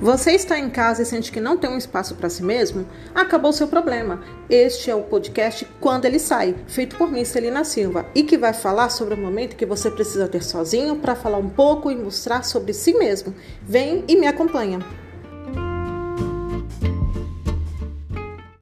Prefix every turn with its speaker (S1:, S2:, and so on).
S1: Você está em casa e sente que não tem um espaço para si mesmo? Acabou seu problema. Este é o podcast Quando Ele Sai, feito por mim, Celina Silva, e que vai falar sobre o momento que você precisa ter sozinho para falar um pouco e mostrar sobre si mesmo. Vem e me acompanha.